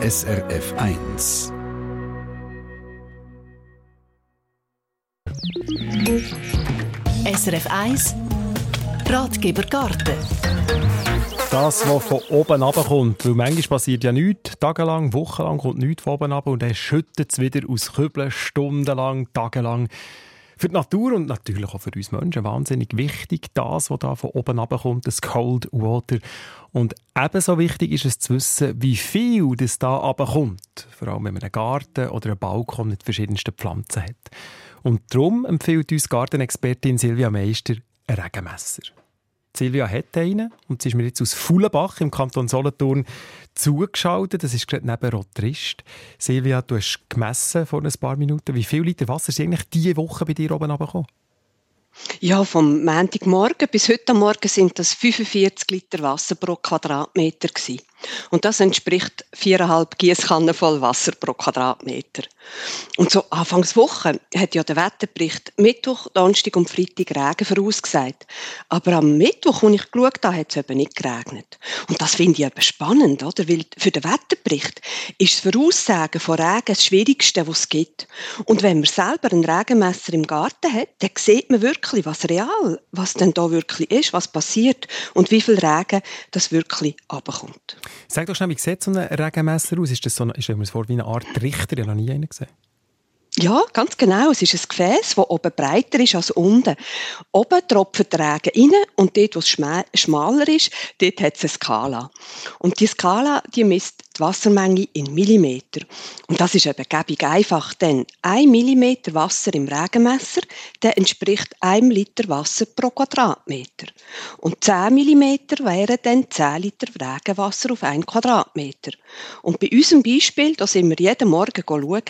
SRF 1. SRF 1 Ratgeber Garten. Das, was von oben kommt. Weil manchmal passiert ja nichts. Tagelang, wochenlang kommt nichts von oben runter und dann schüttet es wieder aus Kübeln, stundenlang, tagelang. Für die Natur und natürlich auch für uns Menschen wahnsinnig wichtig, das, was da von oben kommt, das Cold Water. Und ebenso wichtig ist es zu wissen, wie viel das da kommt. Vor allem, wenn man einen Garten oder einen Balkon mit verschiedensten Pflanzen hat. Und darum empfiehlt uns Gartenexpertin Silvia Meister ein Regenmesser. Silvia hat einen und sie ist mir jetzt aus Fullenbach im Kanton Solothurn zugeschaltet. Das ist gerade neben Rotrist. Silvia, du hast gemessen vor ein paar Minuten. Wie viel Liter Wasser sind eigentlich diese Woche bei dir oben runtergekommen? Ja, vom Montagmorgen bis heute Morgen sind das 45 Liter Wasser pro Quadratmeter gewesen. Und das entspricht viereinhalb Gießkannen voll Wasser pro Quadratmeter. Und so Anfangswoche hat ja der Wetterbericht Mittwoch, Donnerstag und Freitag Regen vorausgesagt. Aber am Mittwoch, als ich geschaut habe, hat es eben nicht geregnet. Und das finde ich eben spannend, oder? Weil für den Wetterbericht ist das Voraussagen von Regen das Schwierigste, was es gibt. Und wenn man selber ein Regenmesser im Garten hat, dann sieht man wirklich, was real, was denn da wirklich ist, was passiert und wie viel Regen das wirklich abkommt. Sag doch schnell, wie sieht so ein Regenmesser aus? Ist das so eine, ich mir das vor wie eine Art Trichter? Ich habe noch nie einen gesehen. Ja, ganz genau. Es ist ein Gefäß, das oben breiter ist als unten. Oben tropft der Regen rein und dort, wo es schmaler ist, dort hat es eine Skala. Und die Skala, die misst die Wassermenge in Millimeter. Und das ist eben gäbig einfach, denn ein Millimeter Wasser im Regenmesser, der entspricht einem Liter Wasser pro Quadratmeter. Und 10 Millimeter wären dann 10 Liter Regenwasser auf einen Quadratmeter. Und bei unserem Beispiel, da sind wir jeden Morgen schauen,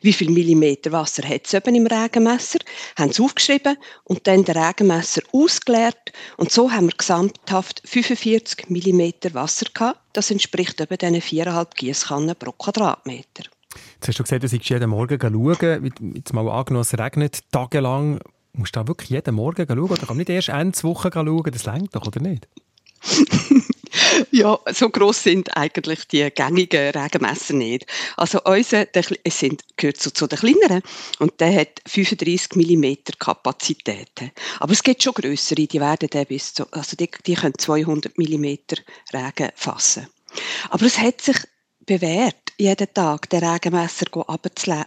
wie viel Millimeter Wasser hat es eben im Regenmesser, haben es aufgeschrieben und dann den Regenmesser ausgeleert und so haben wir gesamthaft 45 Millimeter Wasser gehabt. Das entspricht eben diesen 4,5 Gießkannen pro Quadratmeter. Jetzt hast du gesagt, du sollst jeden Morgen schauen. Jetzt mal angenommen, es regnet tagelang. Musst du da wirklich jeden Morgen schauen? Oder kann nicht erst Ende Woche schauen? Das längt doch, oder nicht? ja, so groß sind eigentlich die gängigen Regenmesser nicht. Also unser, es sind, gehört so zu den kleineren und der hat 35 mm Kapazitäten. Aber es gibt schon größere, die werden dann bis zu, also die, die können 200 mm Regen fassen. Aber es hat sich bewährt, jeden Tag den Regenmesser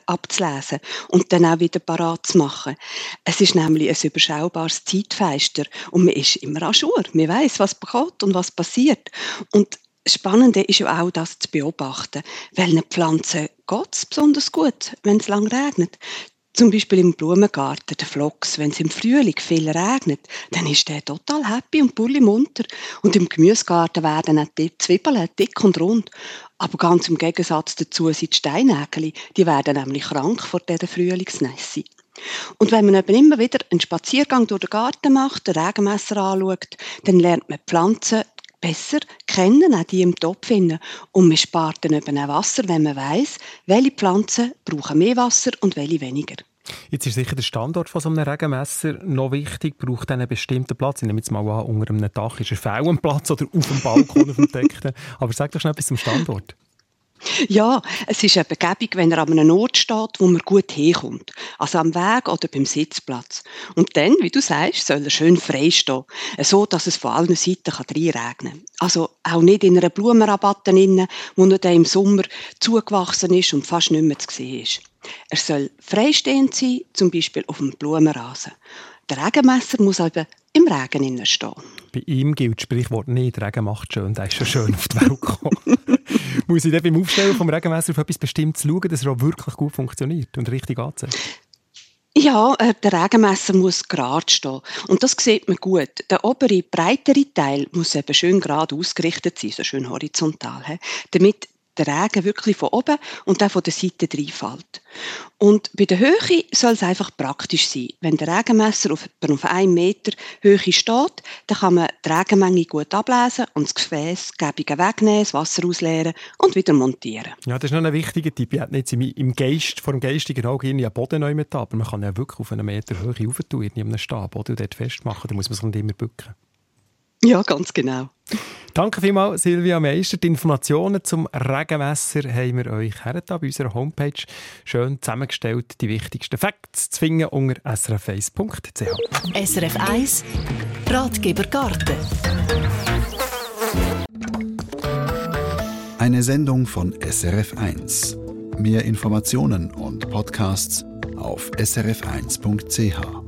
abzulesen und dann auch wieder parat zu machen. Es ist nämlich ein überschaubares Zeitfenster und man ist immer an Schur. Man weiß, was bekommt und was passiert. Und Spannende ist ja auch, das zu beobachten. Welchen Pflanzen geht es besonders gut, wenn es lang regnet? Zum Beispiel im Blumengarten, der Flocks, wenn es im Frühling viel regnet, dann ist der total happy und bulli munter. Und im Gemüsegarten werden auch die Zwiebeln dick und rund. Aber ganz im Gegensatz dazu sind die Steinägeli, die werden nämlich krank vor dieser Frühlingsnässe. Und wenn man eben immer wieder einen Spaziergang durch den Garten macht, den Regenmesser anschaut, dann lernt man Pflanzen besser kennen, auch die im Topf finden. Und man spart dann eben auch Wasser, wenn man weiß, welche Pflanzen brauchen mehr Wasser und welche weniger. Jetzt ist sicher der Standort von so einem Regenmesser noch wichtig, braucht einen bestimmten Platz. Ich nehme jetzt mal an, unter einem Dach ist ein Fellenplatz oder auf dem Balkon, auf dem Deckten. Aber sag doch schnell etwas zum Standort. Ja, es ist eben gäbig, wenn er an einem Ort steht, wo man gut herkommt. Also am Weg oder beim Sitzplatz. Und dann, wie du sagst, soll er schön frei stehen. So, dass es von allen Seiten reinregnen kann. Also auch nicht in einer Blumenrabatte, wo er dann im Sommer zugewachsen ist und fast nicht mehr zu sehen ist. Er soll freistehend sein, zum Beispiel auf dem Blumenrasen. Der Regenmesser muss aber im Regen stehen. Bei ihm gilt das Sprichwort nicht, Regen macht schön, der ist schon schön auf die Welt gekommen. muss ich beim Aufstellen vom Regenmesser auf etwas Bestimmtes schauen, dass er auch wirklich gut funktioniert und richtig anzeigt? Ja, äh, der Regenmesser muss gerade stehen. Und das sieht man gut. Der obere, breitere Teil muss eben schön gerade ausgerichtet sein, so schön horizontal, damit der Regen wirklich von oben und dann von der Seite reinfällt. Und bei der Höhe soll es einfach praktisch sein. Wenn der Regenmesser auf, auf einem Meter Höhe steht, dann kann man die Regenmenge gut ablesen und das Gefäß gäbig wegnehmen, das Wasser ausleeren und wieder montieren. Ja, das ist noch ein wichtiger Tipp. Ich hätte nicht im Geist, vor dem geistigen Auge einen Boden neu mit aber man kann ja wirklich auf einen Meter Höhe rauf tun, in einem Stab, oder dort festmachen, dann muss man sich nicht immer bücken. Ja, ganz genau. Danke vielmals, Silvia Meister. Die Informationen zum Regenmesser haben wir euch hergetan bei unserer Homepage. Schön zusammengestellt, die wichtigsten Facts zu finden unter srf1.ch. SRF 1 Ratgeber Garten. Eine Sendung von SRF1. Mehr Informationen und Podcasts auf srf1.ch.